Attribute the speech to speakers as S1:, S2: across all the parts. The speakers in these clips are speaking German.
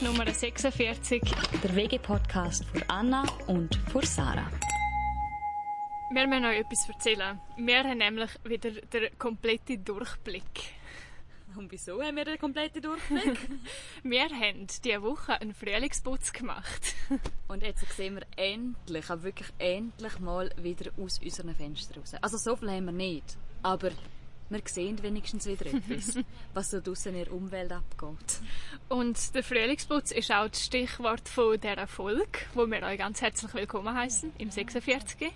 S1: ist Nummer 46.
S2: Der WG-Podcast von Anna und von Sarah.
S1: Wir müssen euch etwas erzählen. Wir haben nämlich wieder den kompletten Durchblick.
S2: Und wieso haben wir den kompletten Durchblick?
S1: wir haben diese Woche einen Frühlingsputz gemacht.
S2: Und jetzt sehen wir endlich, aber wirklich endlich mal wieder aus unseren Fenstern raus. Also so viel haben wir nicht, aber wir sehen wenigstens wieder etwas, was so draussen in der Umwelt abgeht.
S1: Und der Frühlingsputz ist auch das Stichwort von dieser Folge, wo wir euch ganz herzlich willkommen heißen im 46.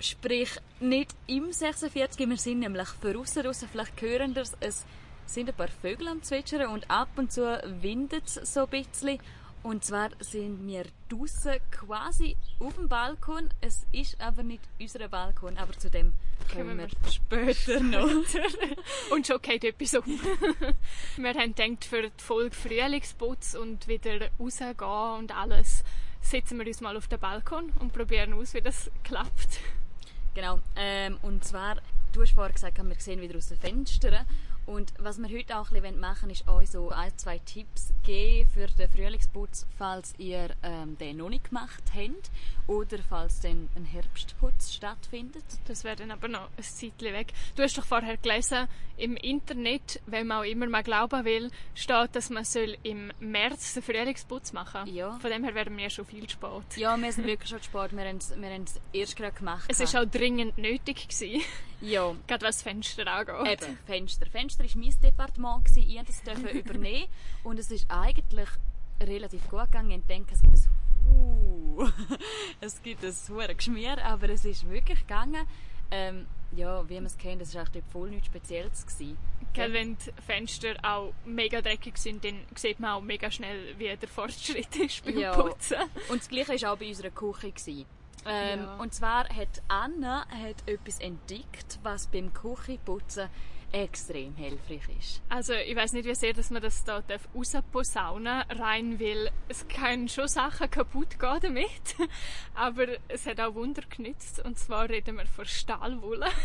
S2: Sprich, nicht im 46, wir sind nämlich draussen raus, vielleicht hören das, es sind ein paar Vögel am Zwitschern und ab und zu windet es so ein bisschen. Und zwar sind wir draußen quasi auf dem Balkon. Es ist aber nicht unser Balkon, aber zu dem kommen wir später noch.
S1: und schon geht etwas um. wir haben gedacht, für die Folge Frühlingsputz und wieder rausgehen und alles, setzen wir uns mal auf den Balkon und probieren aus, wie das klappt.
S2: Genau. Ähm, und zwar, du hast vorher gesagt, wir sehen wieder aus den Fenstern. Und was wir heute auch ein bisschen machen ist euch so ein, zwei Tipps geben für den Frühlingsputz, falls ihr ähm, den noch nicht gemacht habt oder falls dann ein Herbstputz stattfindet.
S1: Das wäre dann aber noch ein Zeitchen weg. Du hast doch vorher gelesen, im Internet, wenn man auch immer mal glauben will, steht, dass man soll im März den Frühlingsputz machen soll.
S2: Ja.
S1: Von dem her wären wir schon viel spät.
S2: Ja, wir sind wirklich schon spät. Wir haben es, wir haben es erst gerade gemacht.
S1: Es war auch dringend nötig. Gewesen.
S2: Ja.
S1: Gerade was Fenster angeht.
S2: Eben, Fenster. Fenster war mein Departement. Gewesen. Ich durfte das übernehmen. Und es ist eigentlich relativ gut gegangen. Ich denke, es gibt ein uh, es gibt ein hohes Geschmier, aber es ist wirklich gegangen. Ähm, ja, wie man es kennt, es war eigentlich voll nichts Spezielles. Gewesen.
S1: Gell, wenn die Fenster auch mega dreckig sind, dann sieht man auch mega schnell, wie der Fortschritt ist beim
S2: ja.
S1: Putzen.
S2: Und das Gleiche war auch bei unserer Küche. Gewesen. Ähm,
S1: Ja.
S2: Und zwar hat Anna hat etwas entdeckt, was beim Küchenputzen extrem hilfreich ist.
S1: Also ich weiß nicht, wie sehr dass man das da rausposaunen rein will. Es können schon Sachen kaputt gehen damit, aber es hat auch Wunder genützt. Und zwar reden wir von Stahlwolle.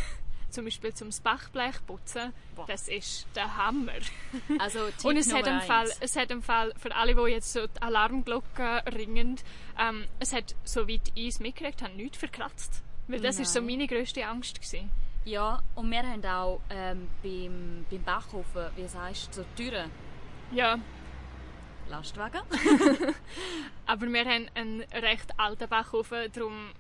S1: Zum Beispiel zum Bachblech putzen.
S2: Boah.
S1: Das ist der Hammer.
S2: Also Tipp
S1: Und es hat, im Fall,
S2: eins.
S1: es hat im Fall, für alle, die jetzt so die Alarmglocken ringen, ähm, es hat, soweit ich es mitgekriegt habe, nichts verkratzt. Weil das war so meine grösste Angst. Gewesen.
S2: Ja, und wir haben auch ähm, beim, beim Backofen, wie sagst du, so Türen,
S1: Ja,
S2: Lastwagen.
S1: aber wir haben einen recht alten Backofen, darum,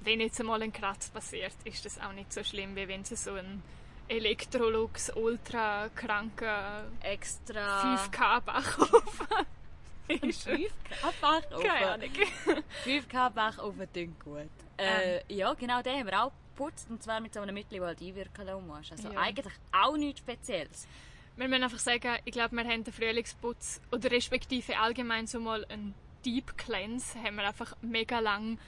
S1: wenn jetzt einmal ein Kratz passiert, ist das auch nicht so schlimm, wie wenn es so ein Electrolux ultra kranker
S2: Extra
S1: 5K Backofen ist.
S2: 5K Backofen.
S1: Keine Ahnung.
S2: 5K Backofen klingt gut. Äh, ja, genau, den haben wir auch geputzt. Und zwar mit so einem Mittel, das halt einwirken lassen musst. Also
S1: Ja.
S2: eigentlich auch nichts Spezielles.
S1: Wir müssen einfach sagen, ich glaube, wir haben den Frühlingsputz oder respektive allgemein so mal einen Deep Cleanse haben wir einfach mega lang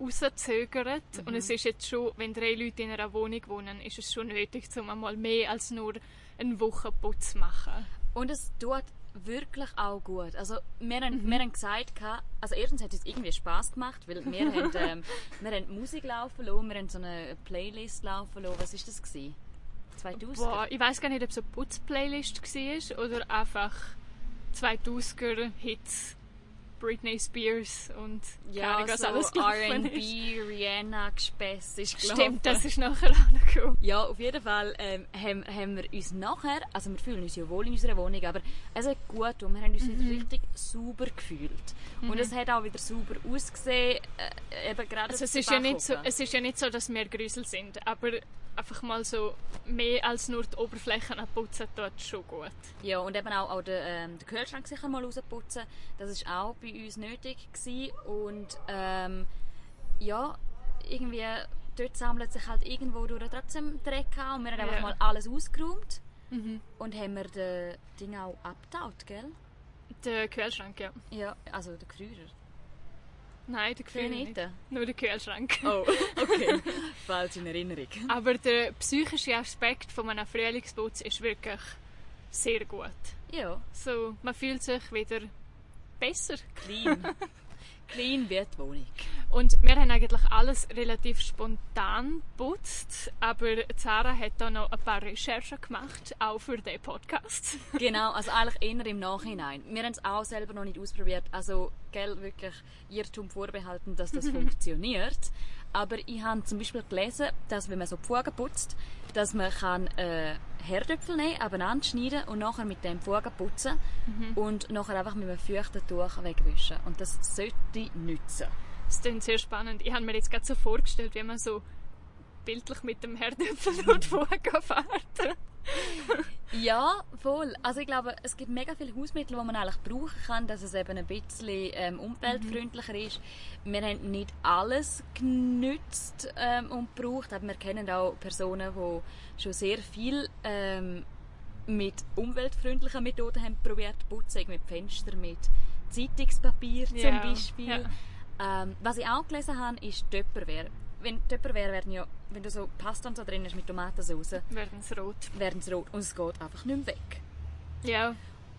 S1: rausgezögert. Und es ist jetzt schon, wenn drei Leute in einer Wohnung wohnen, ist es schon nötig, um einmal mehr als nur einen Wochenputz zu machen.
S2: Und es tut wirklich auch gut. Also wir haben,
S1: Mhm.
S2: wir haben gesagt, also erstens hat es irgendwie Spaß gemacht, weil wir haben, ähm, wir haben Musik laufen lassen, wir haben so eine Playlist laufen lassen. Was ist das gewesen? 2000?
S1: Boah, ich weiß gar nicht, ob es eine Putzplaylist war oder einfach 2000er Hits. Britney Spears und keine
S2: ja,
S1: was
S2: so
S1: alles
S2: R&B. Rihanna, Gespäss ist gelaufen.
S1: Stimmt, das ist nachher angekommen.
S2: Ja, auf jeden Fall ähm, haben, haben wir uns nachher, also wir fühlen uns ja wohl in unserer Wohnung, aber es hat gut und wir haben uns
S1: Mhm.
S2: wieder richtig sauber gefühlt. Und es hat auch wieder sauber ausgesehen, äh, eben gerade
S1: Also es ist, ja nicht so, es ist ja nicht so, dass wir Grüsel sind, aber einfach mal so mehr als nur die Oberflächen abputzen tut schon gut.
S2: Ja, und eben auch, auch den, ähm, den Kühlschrank sicher mal rausputzen, das war auch bei uns nötig gewesen. und ähm, ja, irgendwie dort sammelt sich halt irgendwo durch trotzdem Dreck an und wir haben einfach
S1: Ja.
S2: mal alles ausgeräumt
S1: Mhm.
S2: und haben wir das Ding auch abgetaut, gell?
S1: Der Kühlschrank, ja.
S2: Ja, also der Gefrierer.
S1: Nein, der Gefrierer
S2: nicht.
S1: nicht. Nur der Kühlschrank.
S2: Oh, okay. Falsch in Erinnerung.
S1: Aber der psychische Aspekt von einem Frühlingsputz ist wirklich sehr gut.
S2: Ja,
S1: So, man fühlt sich wieder besser.
S2: clean. clean wie die Wohnung.
S1: Und wir haben eigentlich alles relativ spontan geputzt, aber Sarah hat da noch ein paar Recherchen gemacht, auch für den Podcast.
S2: genau, also eigentlich eher im Nachhinein. Wir haben es auch selber noch nicht ausprobiert, also gell, wirklich Irrtum vorbehalten, dass das funktioniert. Aber ich habe zum Beispiel gelesen, dass wenn man so die Fugen putzt, dass man kann äh, Herdöpfel nehmen, abeinander schneiden und nachher mit dem Fugen putzen mhm. und nachher einfach mit einem feuchten Tuch wegwischen. Und das sollte nützen.
S1: Das klingt sehr spannend. Ich habe mir jetzt gerade so vorgestellt, wie man so bildlich mit dem Herdöpfel durch die Fugen fährt.
S2: Ja, voll. Also ich glaube, es gibt mega viele Hausmittel, die man eigentlich brauchen kann, dass es eben ein bisschen ähm, umweltfreundlicher mhm. ist. Wir haben nicht alles genützt ähm, und gebraucht, aber wir kennen auch Personen, die schon sehr viel ähm, mit umweltfreundlichen Methoden haben probiert zu putzen, mit Fenster, mit Zeitungspapier zum yeah. Beispiel. Yeah. Ähm, was ich auch gelesen habe, ist Töpperware wenn Tupperware werden ja, wenn du so Pasta und so drin hast mit Tomatensauce,
S1: werden sie rot.
S2: Werden sie rot und es geht einfach nicht mehr weg.
S1: Ja.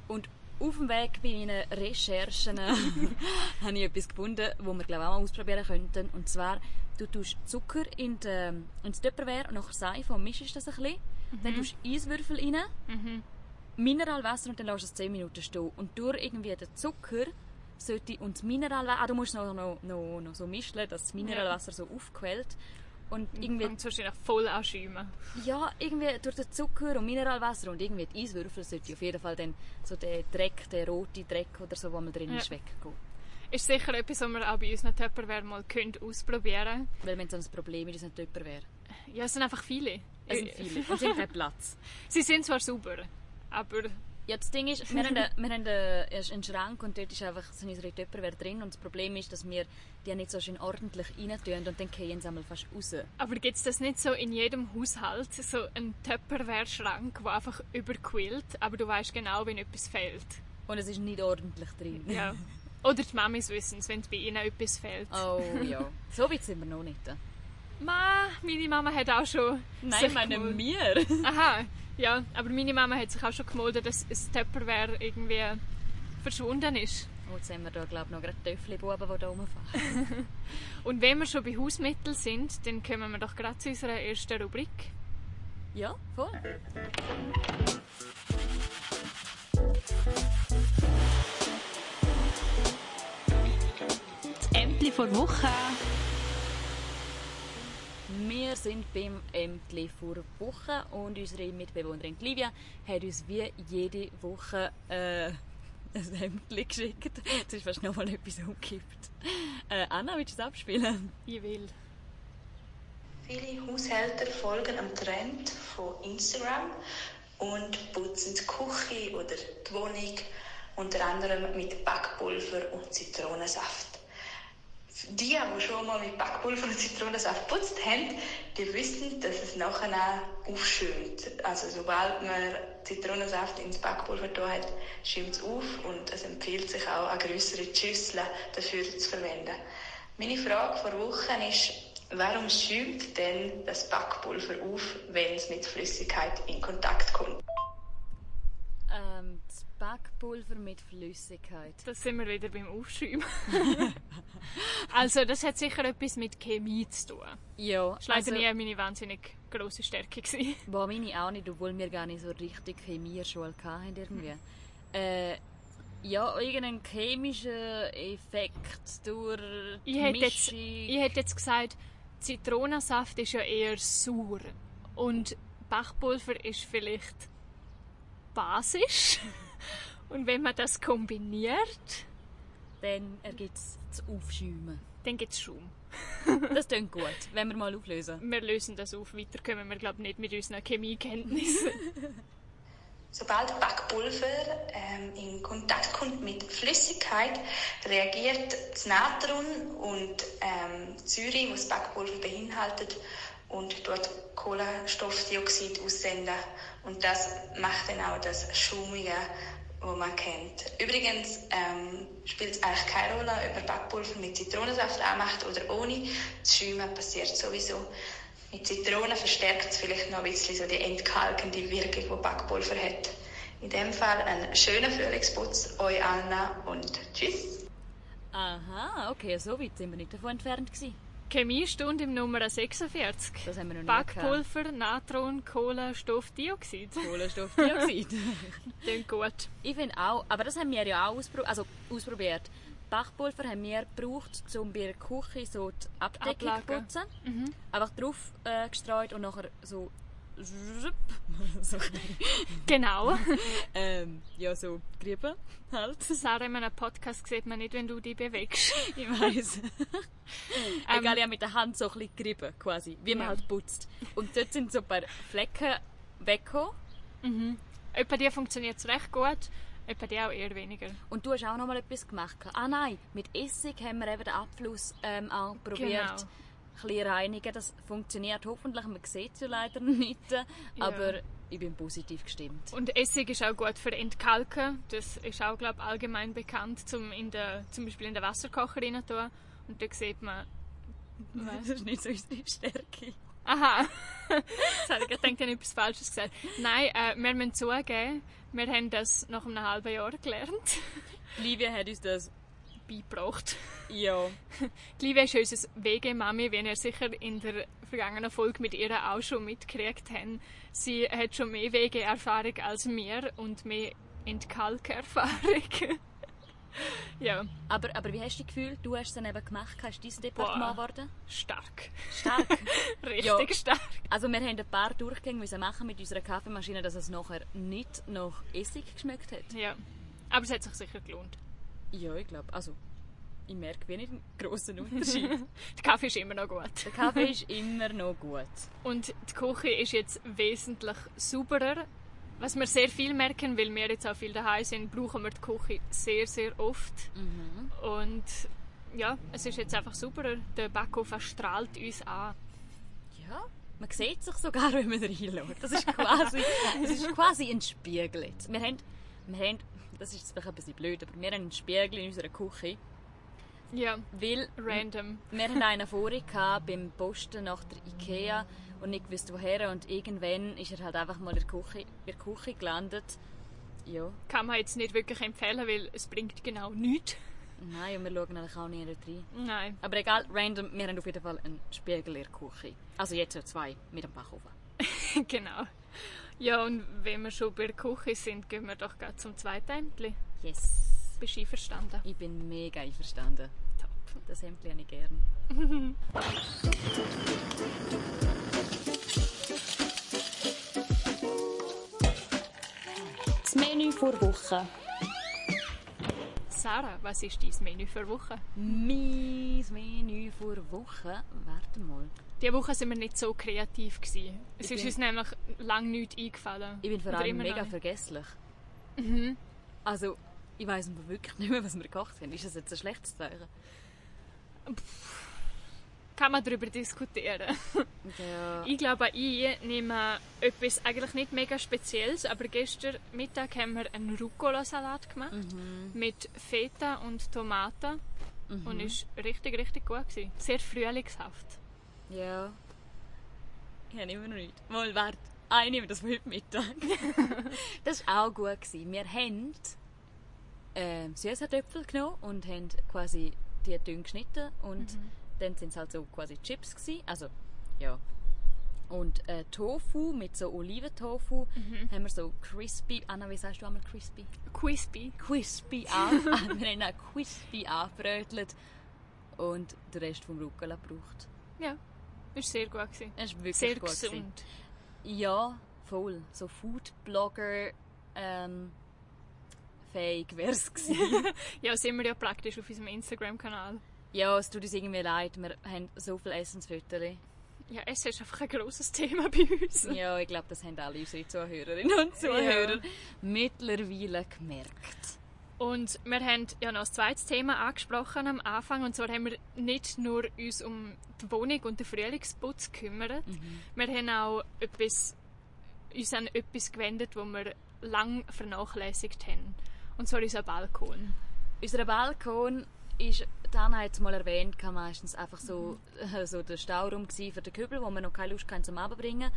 S2: Und auf dem Weg bei meinen Recherchen habe ich etwas gefunden, das wir glaube auch mal ausprobieren könnten. Und zwar, du tust Zucker in die, ins Tupperware und nachher Seife und mischst das ein bisschen. Mhm. Dann tust du Eiswürfel rein, mhm. Mineralwasser und dann lässt du es 10 Minuten stehen. Und durch irgendwie den Zucker sollte, und das Mineralwasser, ah, du musst noch, noch, noch, noch so mischen, dass das Mineralwasser so aufquellt. Und irgendwie...
S1: Und wahrscheinlich voll anschäumen.
S2: Ja, irgendwie durch den Zucker und Mineralwasser und irgendwie die Eiswürfel sollte auf jeden Fall dann so der Dreck, der rote Dreck oder so, wo man drin ja. ist, weggehen.
S1: Ist sicher etwas, was wir auch bei unseren Tupperware mal können ausprobieren
S2: Weil wenn so ein Problem ist, ist ein Tupperware.
S1: Ja, es sind einfach viele.
S2: Es sind viele und sie haben keinen Platz.
S1: Sie sind zwar sauber, aber
S2: ja, das Ding ist, wir haben, einen, wir haben einen Schrank und dort ist einfach, sind unsere Tupperware drin und das Problem ist, dass wir die nicht so schön ordentlich rein tun und dann gehen sie einmal fast raus.
S1: Aber gibt es das nicht so in jedem Haushalt, so einen Tupperware-Schrank, der einfach überquillt, aber du weißt genau, wenn etwas fehlt?
S2: Und es ist nicht ordentlich drin.
S1: Ja. Oder die Mamis wissen es, wenn bei ihnen etwas fehlt.
S2: Oh ja, so weit sind wir noch nicht.
S1: Ma, meine Mama hat auch schon...
S2: Nein, meine wir.
S1: Aha, ja, aber meine Mama hat sich auch schon gemeldet, dass das Tupperware irgendwie verschwunden ist.
S2: Oh, jetzt haben wir da, glaube ich, noch gerade Töffli-Buben, die da rumfahren.
S1: Und wenn wir schon bei Hausmitteln sind, dann kommen wir doch gerade zu unserer ersten Rubrik.
S2: Ja, voll.
S1: Das Ämtli vor Woche.
S2: Wir sind beim Ämtli vor Woche und unsere Mitbewohnerin Livia hat uns wie jede Woche äh, ein Ämtli geschickt. Jetzt ist fast noch mal etwas umgekippt. Äh, Anna, willst du es abspielen?
S1: Ich will.
S3: Viele Haushälter folgen am Trend von Instagram und putzen die Küche oder die Wohnung unter anderem mit Backpulver und Zitronensaft die, die schon mal mit Backpulver und Zitronensaft geputzt haben, die wissen, dass es nachher auch aufschäumt. Also sobald man Zitronensaft ins Backpulver da hat, schäumt es auf und es empfiehlt sich auch, eine größere Schüssel dafür zu verwenden. Meine Frage vor Wochen ist, warum schäumt denn das Backpulver auf, wenn es mit Flüssigkeit in Kontakt kommt?
S2: Ähm, das Backpulver mit Flüssigkeit.
S1: Das sind wir wieder beim Aufschäumen. also das hat sicher etwas mit Chemie zu tun.
S2: Ja.
S1: Das war leider also, nie meine wahnsinnig grosse Stärke. Gewesen.
S2: Boah, meine auch nicht, obwohl wir gar nicht so richtig Chemie-Schule hatten irgendwie. Äh, ja, irgendein chemischer Effekt durch
S1: die ich hätte, jetzt, ich hätte jetzt gesagt, Zitronensaft ist ja eher sauer und Backpulver ist vielleicht basisch. Und wenn man das kombiniert,
S2: dann ergibt es das Aufschäumen.
S1: Dann gibt es Schaum.
S2: das klingt gut, wenn wir mal auflösen.
S1: Wir lösen das auf. Weiter kommen wir, glaube nicht mit unseren Chemiekenntnissen.
S3: Sobald Backpulver ähm, in Kontakt kommt mit Flüssigkeit, reagiert das Natron und ähm, Säure, was das Backpulver beinhaltet, und dort Kohlenstoffdioxid aussenden. Und das macht dann auch das Schaumige, was man kennt. Übrigens ähm, spielt es eigentlich keine Rolle, ob man Backpulver mit Zitronensaft anmacht oder ohne. Das Schäumen passiert sowieso. Mit Zitronen verstärkt es vielleicht noch ein bisschen so die entkalkende Wirkung, die Backpulver hat. In dem Fall einen schönen Frühlingsputz, euch Anna und tschüss.
S2: Aha, okay, so weit sind wir nicht davon entfernt gewesen.
S1: Chemiestunde im Nummer 46.
S2: Das haben wir noch
S1: Backpulver, Natron, Kohlenstoffdioxid.
S2: Kohlenstoffdioxid.
S1: Klingt gut.
S2: ich finde auch, aber das haben wir ja auch auspro also, ausprobiert. Backpulver haben wir gebraucht, um bei der Küche so die Abdeckung zu putzen. Einfach drauf äh, gestreut und nachher so... so
S1: Genau.
S2: ähm, ja, so gerieben halt.
S1: Sarah, in einem Podcast sieht man nicht, wenn du dich bewegst.
S2: Ich weiss.
S1: Ähm,
S2: Egal, ich habe mit der Hand so ein bisschen gerieben, quasi, wie man
S1: Ja.
S2: halt putzt. Und dort sind so ein paar Flecken weggekommen.
S1: Etwa die funktioniert es recht gut, etwa die auch eher weniger.
S2: Und du hast auch noch mal etwas gemacht. Ah nein, mit Essig haben wir eben den Abfluss ähm, auch probiert.
S1: Genau.
S2: Bisschen reinigen, das funktioniert hoffentlich. Man sieht es ja leider nicht. Aber ich bin positiv gestimmt.
S1: Und Essig ist auch gut für Entkalken. Das ist auch, glaube allgemein bekannt, zum, in der, zum Beispiel in den Wasserkocher rein tun. Und da sieht man...
S2: Das ist nicht so unsere Stärke.
S1: Aha! Jetzt habe ich gedacht, ich habe etwas Falsches gesagt. Nein, äh, wir müssen zugeben, wir haben das nach einem halben Jahr gelernt.
S2: Livia hat uns das...
S1: Beigebracht.
S2: Ja.
S1: Livia ist unsere Wegemami, wie ihr sicher in der vergangenen Folge mit ihr auch schon mitgekriegt habt. Sie hat schon mehr Wegeerfahrung als wir und mehr Entkalkerfahrung. ja,
S2: Aber, aber wie hast du das Gefühl, du hast es dann eben gemacht? Hast dein Departement geworden?
S1: stark.
S2: Stark.
S1: Richtig
S2: Ja.
S1: stark.
S2: Also wir haben ein paar Durchgänge müssen machen mit unserer Kaffeemaschine, dass es nachher nicht nach Essig geschmeckt hat.
S1: Ja. Aber es hat sich sicher gelohnt.
S2: Ja, ich glaube. Also, ich merke wenig einen grossen Unterschied.
S1: Der Kaffee ist immer noch gut.
S2: Der Kaffee ist immer noch gut.
S1: Und die Küche ist jetzt wesentlich sauberer. Was wir sehr viel merken, weil wir jetzt auch viel daheim sind, brauchen wir die Küche sehr, sehr oft. Und ja, es ist jetzt einfach sauberer. Der Backofen strahlt uns an.
S2: Ja, man sieht sich sogar, wenn man reinschaut. Das ist quasi, das ist quasi ein Spiegel jetzt. Wir haben, wir haben, das ist jetzt vielleicht ein bisschen blöd, aber wir haben einen Spiegel in unserer Küche,
S1: Ja,
S2: weil
S1: random.
S2: wir haben einen vorher beim Posten nach der Ikea und nicht gewusst woher und irgendwann ist er halt einfach mal in der Küche, in der Küche gelandet. Ja,
S1: Kann man jetzt nicht wirklich empfehlen, weil es bringt genau nichts.
S2: nein, und wir schauen eigentlich auch nie rein.
S1: Nein.
S2: Aber egal, random, wir haben auf jeden Fall einen Spiegel in der Küche. Also jetzt zwei, mit dem Backofen.
S1: genau. Ja, und wenn wir schon bei der Küche sind, gehen wir doch gleich zum zweiten Hemdli.
S2: Yes.
S1: Bist du einverstanden?
S2: Ich bin mega einverstanden.
S1: Top.
S2: Das Hemd habe ich gern.
S4: Das Menü vor Woche.
S1: Sarah, was ist dein Menü für Woche?
S2: Mein Menü vor Woche. Warte mal.
S1: Diese Woche sind wir nicht so kreativ. Gewesen. Es
S2: Ich
S1: ist uns nämlich lange nichts eingefallen.
S2: Ich bin vor allem
S1: immer
S2: mega
S1: noch
S2: vergesslich.
S1: Mhm.
S2: Also, ich aber wirklich nicht mehr, was wir gekocht haben. Ist das jetzt ein schlechtes Zeichen?
S1: Kann man darüber diskutieren.
S2: Ja.
S1: Ich glaube, ich nehme etwas eigentlich nicht mega Spezielles, aber gestern Mittag haben wir einen Rucola-Salat gemacht mit Feta und Tomaten und ist richtig, richtig gut gewesen. Sehr frühlingshaft.
S2: Ja. Ich habe immer noch nicht. Mal, warte. Ah, ich nehme das von heute Mittag. das war auch gut. Gewesen. Wir haben ähm, Süßkartoffeln genommen und haben quasi die dünn geschnitten und dann sind es halt so quasi Chips gewesen. Also, ja. Und äh, Tofu mit so Oliventofu haben wir so crispy, Anna, wie sagst du einmal crispy?
S1: Crispy.
S2: Crispy an, wir haben auch crispy angebrötelt und den Rest vom Rucola gebraucht.
S1: Ja, ist sehr gut gewesen.
S2: Es ist wirklich
S1: Sehr
S2: gut gewesen.
S1: gesund.
S2: Ja, voll. So Foodblogger ähm, fähig wär's gewesen.
S1: Ja, sind wir ja praktisch auf unserem Instagram-Kanal.
S2: Ja, es tut uns irgendwie leid. Wir haben so viele Essensfotos.
S1: Ja, Essen ist einfach ein grosses Thema bei uns.
S2: Ja, ich glaube, das haben alle unsere Zuhörerinnen und Zuhörer mittlerweile gemerkt.
S1: Und wir haben ja noch ein zweites Thema angesprochen am Anfang. Und zwar haben wir nicht nur uns um die Wohnung und den Frühlingsputz gekümmert. Wir haben auch etwas, uns an etwas gewendet, wo wir lang vernachlässigt haben. Und zwar unser Balkon.
S2: Unser Balkon ist, Dana hat es mal erwähnt, kann meistens einfach so, äh, so der Stauraum für den Kübel, wo wir noch keine Lust hatten zum Abbringen.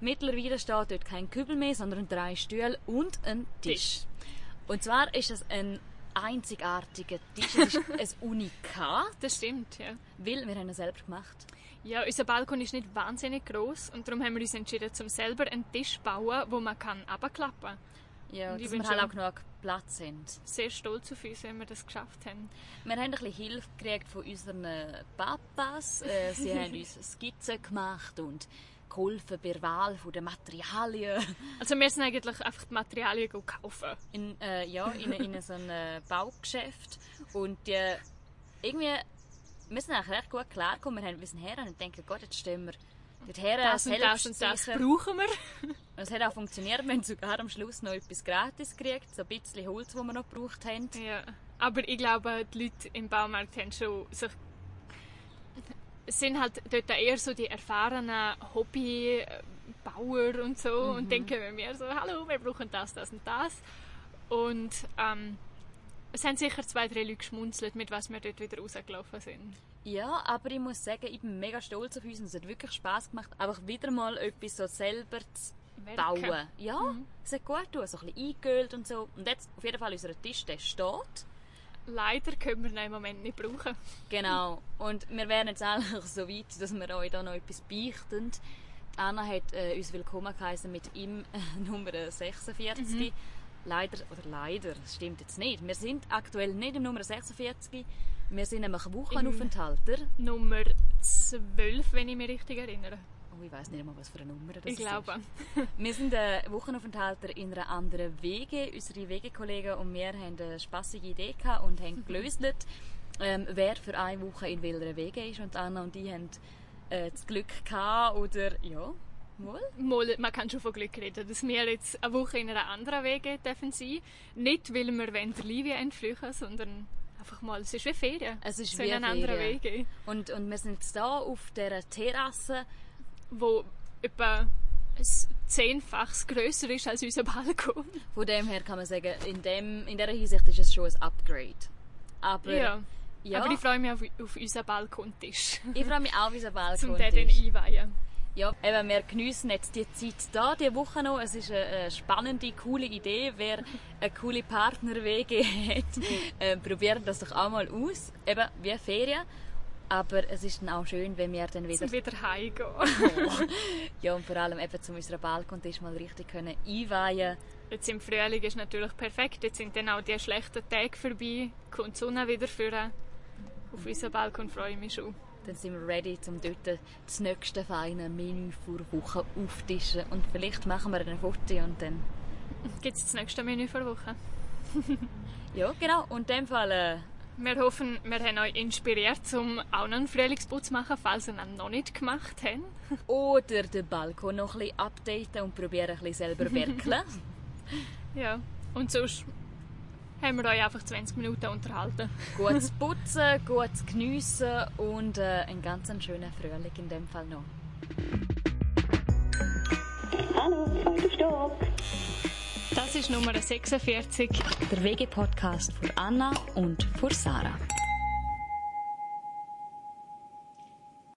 S2: Mittlerweile steht dort kein Kübel mehr, sondern drei Stühle und ein Tisch.
S1: Tisch.
S2: Und zwar ist es ein einzigartiger Tisch. Es ist ein Unikat,
S1: Das stimmt, ja.
S2: weil wir haben ihn selber gemacht.
S1: Ja, unser Balkon ist nicht wahnsinnig groß und darum haben wir uns entschieden, zum selber einen Tisch zu bauen, wo man kann kann.
S2: Ja,
S1: Und
S2: dass wir halt auch genug Platz haben.
S1: Sehr stolz auf uns, wenn wir das geschafft haben.
S2: Wir haben ein bisschen Hilfe gekriegt von unseren Papas. Äh, Sie haben uns Skizzen gemacht und geholfen bei der Wahl der Materialien.
S1: Also wir sind eigentlich einfach die Materialien kaufen.
S2: In, äh, ja, in, in so einem äh, Baugeschäft. Und äh, irgendwie, wir sind eigentlich recht gut klargekommen. Wir, haben, wir sind her und denken, Gott, jetzt stehen wir dort her,
S1: Das und das und das brauchen wir.
S2: Es hat auch funktioniert. Wir haben sogar am Schluss noch etwas gratis gekriegt. So ein bisschen Holz, das wir noch gebraucht haben.
S1: Ja, aber ich glaube, die Leute im Baumarkt haben schon sich sind halt dort eher so die erfahrenen Hobbybauer und so und denken mir so, hallo, wir brauchen das, das und das. Und ähm, es haben sicher zwei, drei Leute geschmunzelt, mit was wir dort wieder rausgelaufen sind.
S2: Ja, aber ich muss sagen, ich bin mega stolz auf uns und es hat wirklich Spass gemacht, einfach wieder mal etwas so selber zu Bauen. Ja, es hat gut getan, so ein bisschen eingeölt und so. Und jetzt auf jeden Fall unser Tisch, der steht.
S1: Leider können wir ihn im Moment nicht brauchen.
S2: Genau. Und wir wären jetzt eigentlich so weit, dass wir euch da noch etwas beichten. Die Anna hat äh, uns willkommen geheißen mit ihm äh, Nummer 46. Leider, oder leider, das stimmt jetzt nicht. Wir sind aktuell nicht im Nummer 46. Wir sind nämlich Wochenaufenthalter.
S1: Nummer 12, wenn ich mich richtig erinnere.
S2: Oh, ich weiß nicht einmal, was für eine Nummer das
S1: Ich
S2: ist.
S1: glaube.
S2: Wir sind äh, Wochenaufenthalter in einer anderen Wege. Unsere Wegekollegen und wir haben eine spassige Idee gehabt und haben gelöst, ähm, wer für eine Woche in welcher Wege ist. Und Anna und ich haben äh, das Glück gehabt, oder ja, wohl.
S1: Mal, man kann schon von Glück reden, dass wir jetzt eine Woche in einer anderen Wege dürfen sein. Nicht, weil wir wollen der Livia entfliehen sondern einfach mal, es ist wie Ferien.
S2: Es ist
S1: so
S2: wie Ferien.
S1: Wege,
S2: Und, und wir sind jetzt hier auf dieser Terrasse.
S1: Wo etwa zehnfaches grösser ist als unser Balkon.
S2: Von dem her kann man sagen, in, dem, in dieser Hinsicht ist es schon ein Upgrade. Aber,
S1: Ja.
S2: ja,
S1: Aber ich freue mich auf, auf unseren Balkontisch.
S2: ich freue mich auch auf unseren Balkon.
S1: Zum den dann einweihen.
S2: Ja, eben, wir geniessen jetzt die Zeit da, die Woche noch. Es ist eine, eine spannende, coole Idee. Wer eine coole Partnerwege hat, äh, probiert das doch auch mal aus. Eben, wie Ferien. Aber es ist dann auch schön, wenn wir dann wieder,
S1: Zum wieder heimgehen.
S2: ja, und vor allem eben zu unserem Balkontisch mal richtig können einweihen
S1: Jetzt im Frühling ist natürlich perfekt. Jetzt sind dann auch die schlechten Tage vorbei. Kommt die Sonne wieder vor. Auf unseren Balkon freue ich mich schon.
S2: Dann sind wir ready, um dort das nächste feine Menü für Woche auftischen. Und vielleicht machen wir ein Foto und dann...
S1: Gibt es das nächste Menü für Woche?
S2: Ja, genau. Und in dem Fall... Äh,
S1: Wir hoffen, wir haben euch inspiriert, um auch einen Frühlingsputz zu machen, falls ihr ihn noch nicht gemacht habt.
S2: oder den Balkon noch ein bisschen updaten und probieren ein bisschen selber werkeln.
S1: Ja. Und sonst haben wir euch einfach 20 Minuten unterhalten.
S2: gutes Putzen, gutes Geniessen und äh, einen ganz schönen Frühling in dem Fall noch.
S4: Hallo, zweiter Stock.
S1: Das ist Nummer 46.
S2: Der WG-Podcast für Anna und für Sarah.